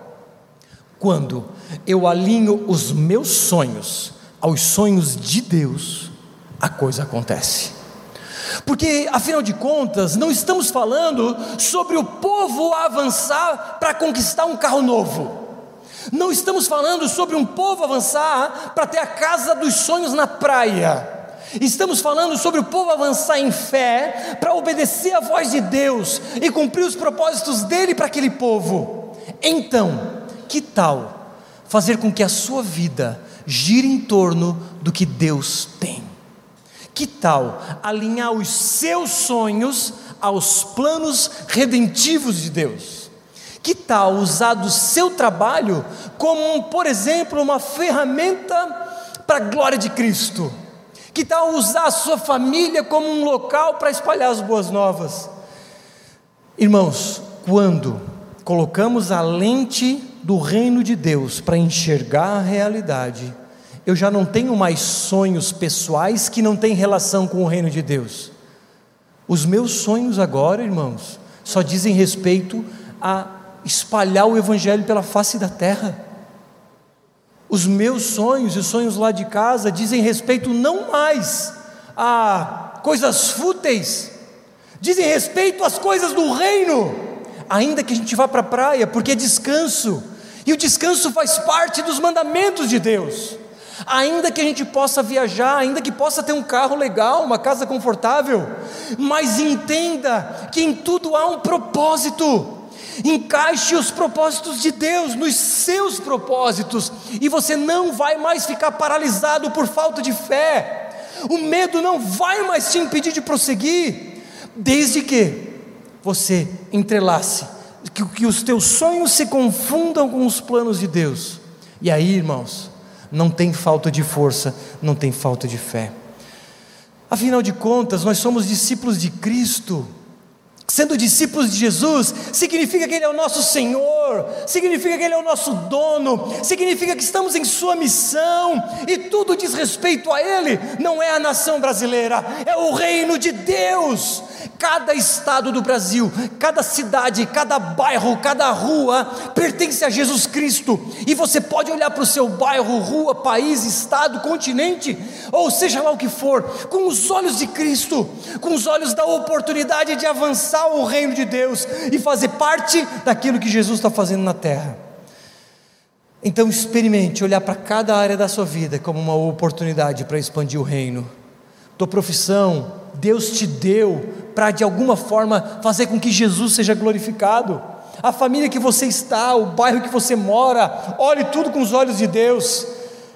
quando eu alinho os meus sonhos aos sonhos de Deus, a coisa acontece. Porque, afinal de contas, não estamos falando sobre o povo avançar para conquistar um carro novo. Não estamos falando sobre um povo avançar para ter a casa dos sonhos na praia. Estamos falando sobre o povo avançar em fé para obedecer à voz de Deus e cumprir os propósitos dele para aquele povo. Então, que tal fazer com que a sua vida gire em torno do que Deus tem? Que tal alinhar os seus sonhos aos planos redentivos de Deus? Que tal usar do seu trabalho como, por exemplo, uma ferramenta para a glória de Cristo? Que tal usar a sua família como um local para espalhar as boas novas? Irmãos, quando colocamos a lente do reino de Deus para enxergar a realidade, eu já não tenho mais sonhos pessoais que não têm relação com o reino de Deus. Os meus sonhos agora, irmãos, só dizem respeito a espalhar o Evangelho pela face da terra. Os meus sonhos e os sonhos lá de casa dizem respeito não mais a coisas fúteis, dizem respeito às coisas do reino, ainda que a gente vá para a praia, porque é descanso, e o descanso faz parte dos mandamentos de Deus. Ainda que a gente possa viajar, ainda que possa ter um carro legal, uma casa confortável, mas entenda que em tudo há um propósito. Encaixe os propósitos de Deus nos seus propósitos, e você não vai mais ficar paralisado por falta de fé. O medo não vai mais te impedir de prosseguir, desde que você entrelace, que, que os teus sonhos se confundam com os planos de Deus. E aí, irmãos, não tem falta de força, não tem falta de fé. Afinal de contas, nós somos discípulos de Cristo. Sendo discípulos de Jesus, significa que Ele é o nosso Senhor, significa que Ele é o nosso dono, significa que estamos em Sua missão, e tudo diz respeito a Ele, não é a nação brasileira, é o reino de Deus. Cada estado do Brasil, cada cidade, cada bairro, cada rua pertence a Jesus Cristo. E você pode olhar para o seu bairro, rua, país, estado, continente, ou seja lá o que for, com os olhos de Cristo, com os olhos da oportunidade de avançar o reino de Deus e fazer parte daquilo que Jesus está fazendo na terra. Então experimente olhar para cada área da sua vida como uma oportunidade para expandir o reino. Tua profissão, Deus te deu para de alguma forma fazer com que Jesus seja glorificado. A família que você está, o bairro que você mora, olhe tudo com os olhos de Deus.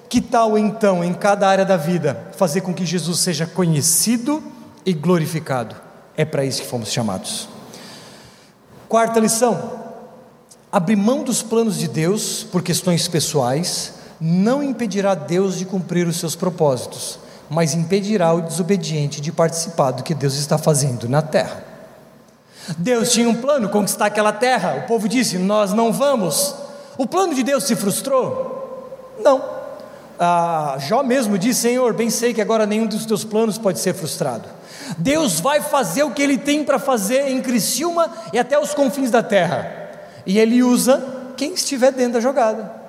Que tal então, em cada área da vida, fazer com que Jesus seja conhecido e glorificado? É para isso que fomos chamados. Quarta lição: abrir mão dos planos de Deus por questões pessoais não impedirá Deus de cumprir os seus propósitos mas impedirá o desobediente de participar do que Deus está fazendo na terra. Deus tinha um plano, conquistar aquela terra. O povo disse: Nós não vamos. O plano de Deus se frustrou? Não. Ah, Jó mesmo disse: Senhor, bem sei que agora nenhum dos teus planos pode ser frustrado. Deus vai fazer o que Ele tem para fazer em Criciúma e até os confins da terra. E Ele usa quem estiver dentro da jogada.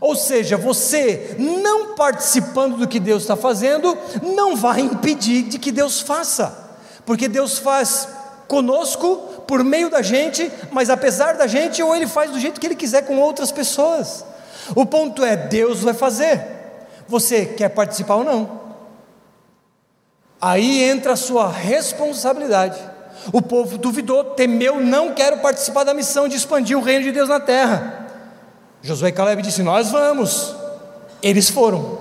Ou seja, você não participando do que Deus está fazendo, não vai impedir de que Deus faça, porque Deus faz conosco, por meio da gente, mas apesar da gente, ou Ele faz do jeito que Ele quiser com outras pessoas. O ponto é: Deus vai fazer, você quer participar ou não? Aí entra a sua responsabilidade. O povo duvidou, temeu, não quero participar da missão de expandir o reino de Deus na terra. Josué e Caleb disse: Nós vamos. Eles foram.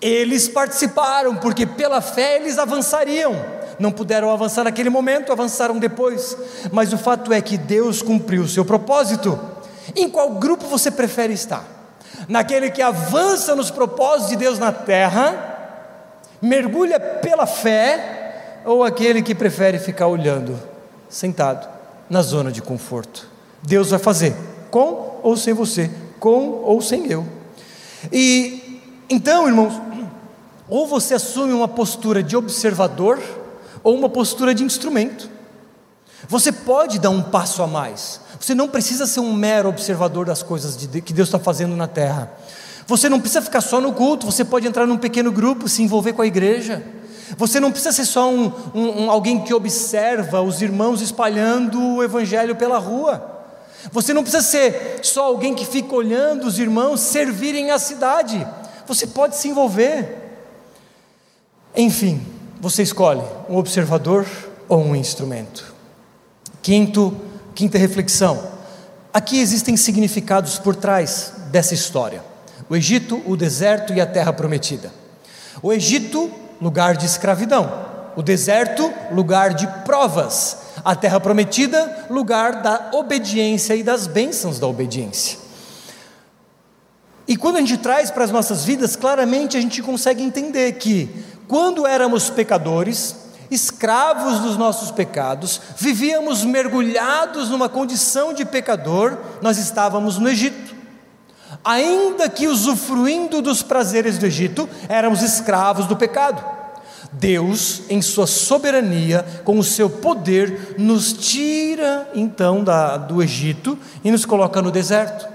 Eles participaram, porque pela fé eles avançariam. Não puderam avançar naquele momento, avançaram depois. Mas o fato é que Deus cumpriu o seu propósito. Em qual grupo você prefere estar? Naquele que avança nos propósitos de Deus na terra, mergulha pela fé, ou aquele que prefere ficar olhando, sentado, na zona de conforto? Deus vai fazer, com ou sem você, com ou sem eu. E então, irmãos, ou você assume uma postura de observador ou uma postura de instrumento. Você pode dar um passo a mais. Você não precisa ser um mero observador das coisas de, que Deus está fazendo na terra. Você não precisa ficar só no culto. Você pode entrar num pequeno grupo, se envolver com a igreja. Você não precisa ser só um, um, um alguém que observa os irmãos espalhando o evangelho pela rua. Você não precisa ser só alguém que fica olhando os irmãos servirem a cidade. Você pode se envolver. Enfim, você escolhe um observador ou um instrumento. Quinto, quinta reflexão. Aqui existem significados por trás dessa história: o Egito, o deserto e a terra prometida. O Egito, lugar de escravidão. O deserto, lugar de provas a terra prometida, lugar da obediência e das bênçãos da obediência. E quando a gente traz para as nossas vidas, claramente a gente consegue entender que, quando éramos pecadores, escravos dos nossos pecados, vivíamos mergulhados numa condição de pecador, nós estávamos no Egito. Ainda que usufruindo dos prazeres do Egito, éramos escravos do pecado. Deus, em sua soberania, com o seu poder, nos tira então da, do Egito e nos coloca no deserto.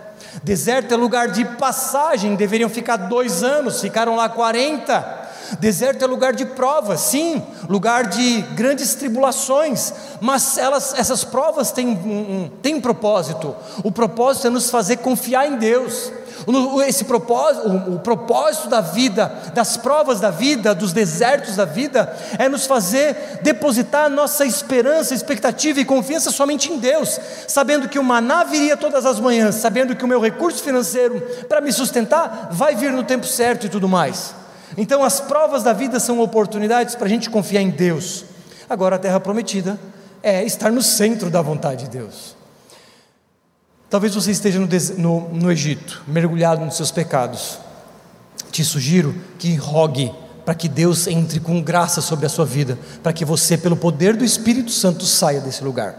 Deserto é lugar de passagem, deveriam ficar dois anos, ficaram lá 40. Deserto é lugar de provas, sim, lugar de grandes tribulações, mas elas, essas provas têm um, um, têm um propósito. O propósito é nos fazer confiar em Deus esse propósito, o, o propósito da vida, das provas da vida, dos desertos da vida, é nos fazer depositar nossa esperança, expectativa e confiança somente em Deus, sabendo que o maná viria todas as manhãs, sabendo que o meu recurso financeiro para me sustentar vai vir no tempo certo e tudo mais. Então, as provas da vida são oportunidades para a gente confiar em Deus. Agora, a terra prometida é estar no centro da vontade de Deus. Talvez você esteja no, no, no Egito, mergulhado nos seus pecados. Te sugiro que rogue para que Deus entre com graça sobre a sua vida, para que você, pelo poder do Espírito Santo, saia desse lugar.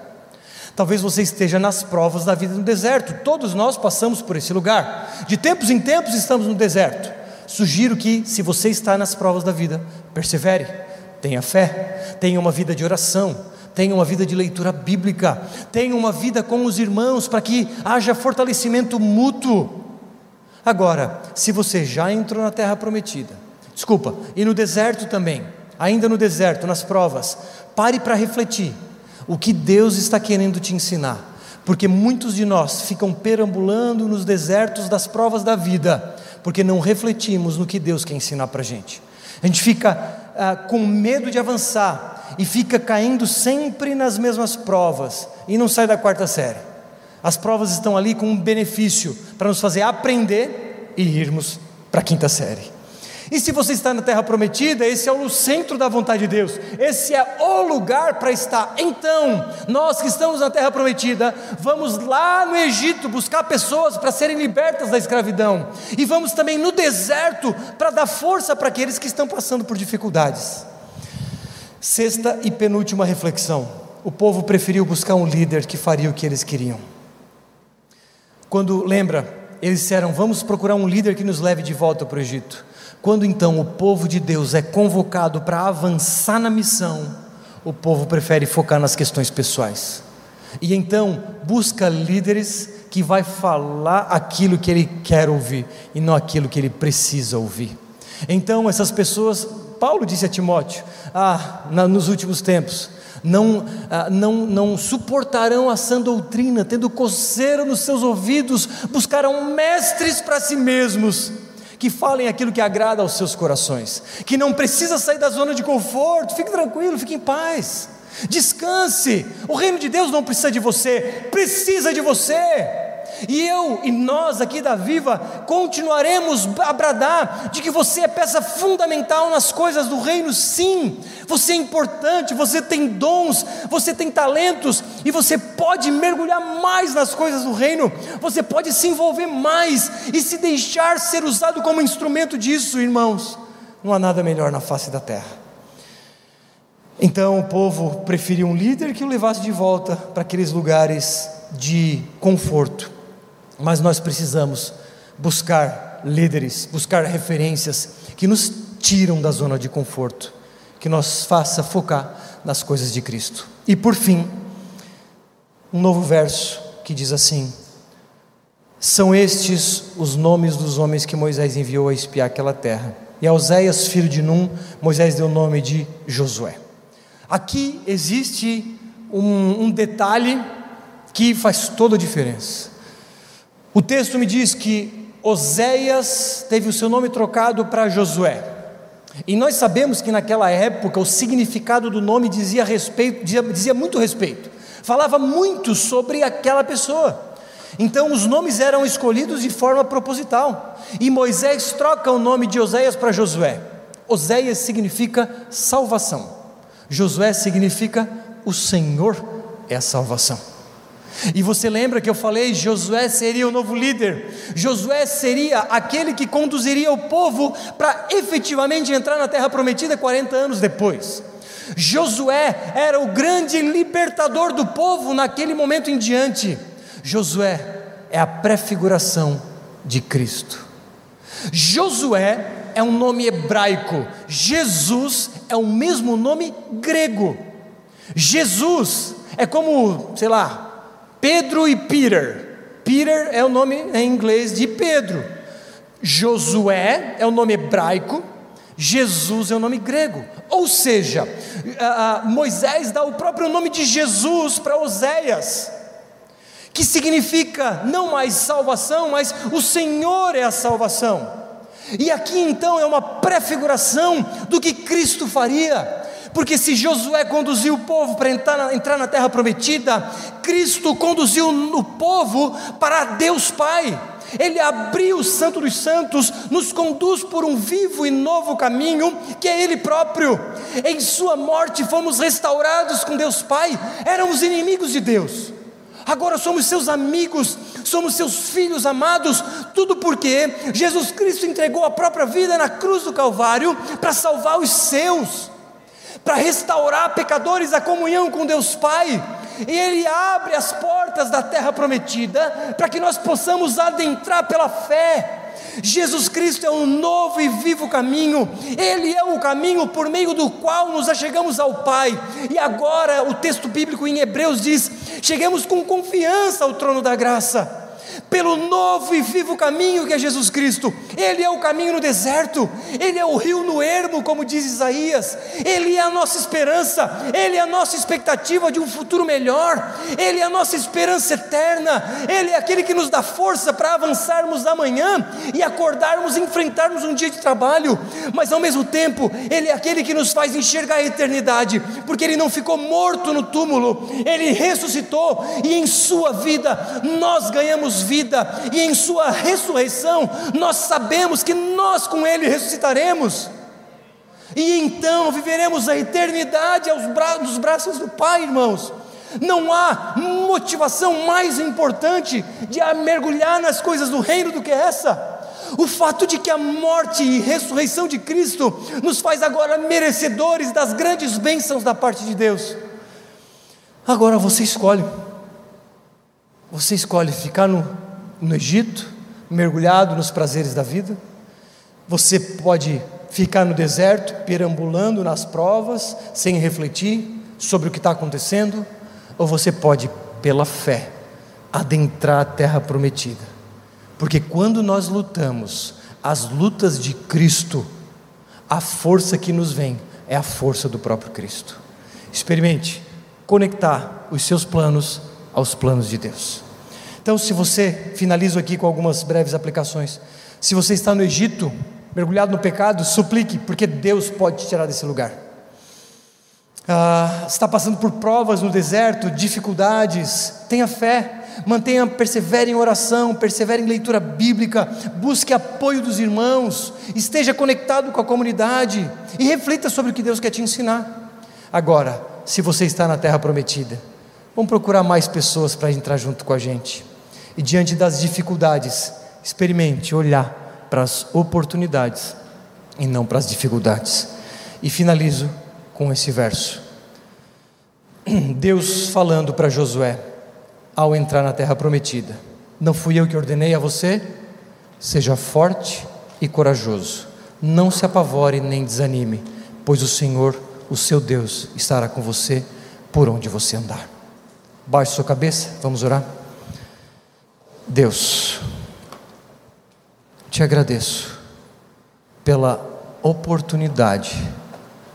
Talvez você esteja nas provas da vida no deserto, todos nós passamos por esse lugar. De tempos em tempos estamos no deserto. Sugiro que, se você está nas provas da vida, persevere, tenha fé, tenha uma vida de oração, tenha uma vida de leitura bíblica, tenha uma vida com os irmãos, para que haja fortalecimento mútuo. Agora, se você já entrou na terra prometida, desculpa, e no deserto também, ainda no deserto, nas provas, pare para refletir o que Deus está querendo te ensinar porque muitos de nós ficam perambulando nos desertos das provas da vida, porque não refletimos no que Deus quer ensinar para a gente. A gente fica ah, com medo de avançar e fica caindo sempre nas mesmas provas e não sai da quarta série. As provas estão ali com um benefício para nos fazer aprender e irmos para a quinta série. E se você está na terra prometida, esse é o centro da vontade de Deus, esse é o lugar para estar. Então, nós que estamos na terra prometida, vamos lá no Egito buscar pessoas para serem libertas da escravidão, e vamos também no deserto para dar força para aqueles que estão passando por dificuldades. Sexta e penúltima reflexão: o povo preferiu buscar um líder que faria o que eles queriam. Quando lembra, eles disseram: Vamos procurar um líder que nos leve de volta para o Egito. Quando então o povo de Deus é convocado para avançar na missão, o povo prefere focar nas questões pessoais. E então busca líderes que vai falar aquilo que ele quer ouvir e não aquilo que ele precisa ouvir. Então essas pessoas, Paulo disse a Timóteo, ah, na, nos últimos tempos, não, ah, não, não suportarão a sã doutrina, tendo coceira nos seus ouvidos, buscarão mestres para si mesmos que falem aquilo que agrada aos seus corações, que não precisa sair da zona de conforto, fique tranquilo, fique em paz, descanse. O reino de Deus não precisa de você, precisa de você. E eu e nós aqui da Viva continuaremos a bradar de que você é peça fundamental nas coisas do reino, sim. Você é importante, você tem dons, você tem talentos e você pode mergulhar mais nas coisas do reino. Você pode se envolver mais e se deixar ser usado como instrumento disso, irmãos. Não há nada melhor na face da terra. Então o povo preferiu um líder que o levasse de volta para aqueles lugares de conforto mas nós precisamos buscar líderes, buscar referências que nos tiram da zona de conforto, que nos faça focar nas coisas de Cristo. E por fim, um novo verso que diz assim: São estes os nomes dos homens que Moisés enviou a espiar aquela terra. E a Oséias, filho de Num, Moisés deu o nome de Josué. Aqui existe um, um detalhe que faz toda a diferença. O texto me diz que Oséias teve o seu nome trocado para Josué. E nós sabemos que naquela época o significado do nome dizia respeito, dizia, dizia muito respeito, falava muito sobre aquela pessoa. Então os nomes eram escolhidos de forma proposital. E Moisés troca o nome de Oséias para Josué. Oséias significa salvação. Josué significa o Senhor é a salvação. E você lembra que eu falei, Josué seria o novo líder, Josué seria aquele que conduziria o povo para efetivamente entrar na terra prometida 40 anos depois. Josué era o grande libertador do povo naquele momento em diante. Josué é a prefiguração de Cristo. Josué é um nome hebraico, Jesus é o mesmo nome grego. Jesus é como, sei lá, Pedro e Peter. Peter é o nome em inglês de Pedro. Josué é o nome hebraico. Jesus é o nome grego. Ou seja, Moisés dá o próprio nome de Jesus para Oséias, que significa não mais salvação, mas o Senhor é a salvação. E aqui então é uma prefiguração do que Cristo faria. Porque se Josué conduziu o povo para entrar na, entrar na terra prometida, Cristo conduziu o povo para Deus Pai. Ele abriu o Santo dos Santos, nos conduz por um vivo e novo caminho, que é Ele próprio. Em Sua morte fomos restaurados com Deus Pai, éramos inimigos de Deus. Agora somos seus amigos, somos seus filhos amados, tudo porque Jesus Cristo entregou a própria vida na cruz do Calvário para salvar os seus para restaurar pecadores a comunhão com Deus Pai. E Ele abre as portas da terra prometida para que nós possamos adentrar pela fé. Jesus Cristo é um novo e vivo caminho, Ele é o caminho por meio do qual nos achegamos ao Pai. E agora o texto bíblico em Hebreus diz: cheguemos com confiança ao trono da graça pelo novo e vivo caminho que é Jesus Cristo. Ele é o caminho no deserto, ele é o rio no ermo, como diz Isaías. Ele é a nossa esperança, ele é a nossa expectativa de um futuro melhor, ele é a nossa esperança eterna, ele é aquele que nos dá força para avançarmos amanhã e acordarmos e enfrentarmos um dia de trabalho, mas ao mesmo tempo, ele é aquele que nos faz enxergar a eternidade, porque ele não ficou morto no túmulo, ele ressuscitou e em sua vida nós ganhamos vida, e em Sua ressurreição, nós sabemos que nós com Ele ressuscitaremos, e então viveremos a eternidade aos bra nos braços do Pai, irmãos. Não há motivação mais importante de mergulhar nas coisas do reino do que essa. O fato de que a morte e ressurreição de Cristo nos faz agora merecedores das grandes bênçãos da parte de Deus. Agora você escolhe. Você escolhe ficar no, no Egito, mergulhado nos prazeres da vida. Você pode ficar no deserto, perambulando nas provas, sem refletir sobre o que está acontecendo. Ou você pode, pela fé, adentrar a terra prometida. Porque quando nós lutamos as lutas de Cristo, a força que nos vem é a força do próprio Cristo. Experimente conectar os seus planos aos planos de Deus. Então, se você, finalizo aqui com algumas breves aplicações. Se você está no Egito, mergulhado no pecado, suplique, porque Deus pode te tirar desse lugar. Ah, está passando por provas no deserto, dificuldades, tenha fé, mantenha, persevere em oração, persevere em leitura bíblica, busque apoio dos irmãos, esteja conectado com a comunidade e reflita sobre o que Deus quer te ensinar. Agora, se você está na terra prometida, Vamos procurar mais pessoas para entrar junto com a gente. E diante das dificuldades, experimente olhar para as oportunidades e não para as dificuldades. E finalizo com esse verso. Deus falando para Josué ao entrar na terra prometida: Não fui eu que ordenei a você? Seja forte e corajoso. Não se apavore nem desanime, pois o Senhor, o seu Deus, estará com você por onde você andar. Baixe sua cabeça, vamos orar. Deus, te agradeço pela oportunidade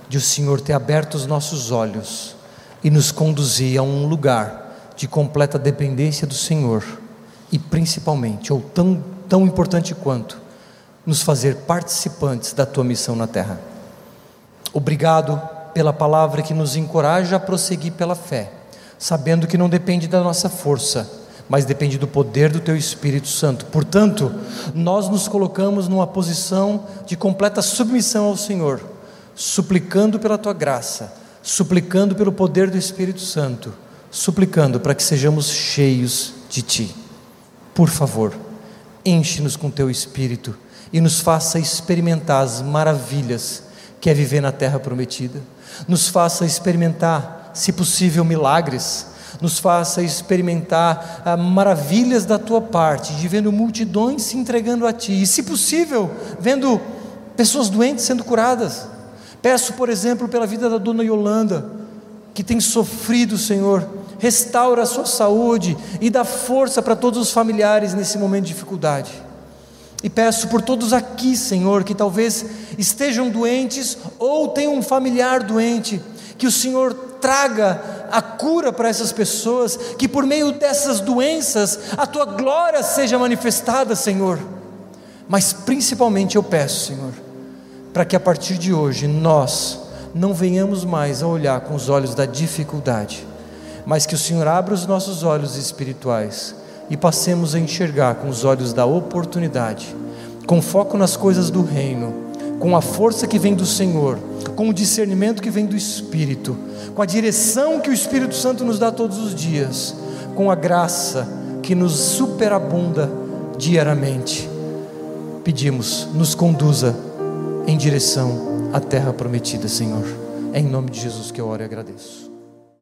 de o Senhor ter aberto os nossos olhos e nos conduzir a um lugar de completa dependência do Senhor e principalmente, ou tão, tão importante quanto, nos fazer participantes da tua missão na terra. Obrigado pela palavra que nos encoraja a prosseguir pela fé sabendo que não depende da nossa força, mas depende do poder do Teu Espírito Santo. Portanto, nós nos colocamos numa posição de completa submissão ao Senhor, suplicando pela Tua graça, suplicando pelo poder do Espírito Santo, suplicando para que sejamos cheios de Ti. Por favor, enche-nos com Teu Espírito e nos faça experimentar as maravilhas que é viver na terra prometida. Nos faça experimentar se possível, milagres, nos faça experimentar ah, maravilhas da tua parte, de vendo multidões se entregando a ti, e se possível, vendo pessoas doentes sendo curadas. Peço, por exemplo, pela vida da dona Yolanda, que tem sofrido, Senhor, restaura a sua saúde e dá força para todos os familiares nesse momento de dificuldade. E peço por todos aqui, Senhor, que talvez estejam doentes ou tenham um familiar doente, que o Senhor traga a cura para essas pessoas, que por meio dessas doenças a tua glória seja manifestada, Senhor. Mas principalmente eu peço, Senhor, para que a partir de hoje nós não venhamos mais a olhar com os olhos da dificuldade, mas que o Senhor abra os nossos olhos espirituais e passemos a enxergar com os olhos da oportunidade, com foco nas coisas do reino com a força que vem do Senhor, com o discernimento que vem do Espírito, com a direção que o Espírito Santo nos dá todos os dias, com a graça que nos superabunda diariamente. Pedimos, nos conduza em direção à terra prometida, Senhor. É em nome de Jesus que eu oro e agradeço.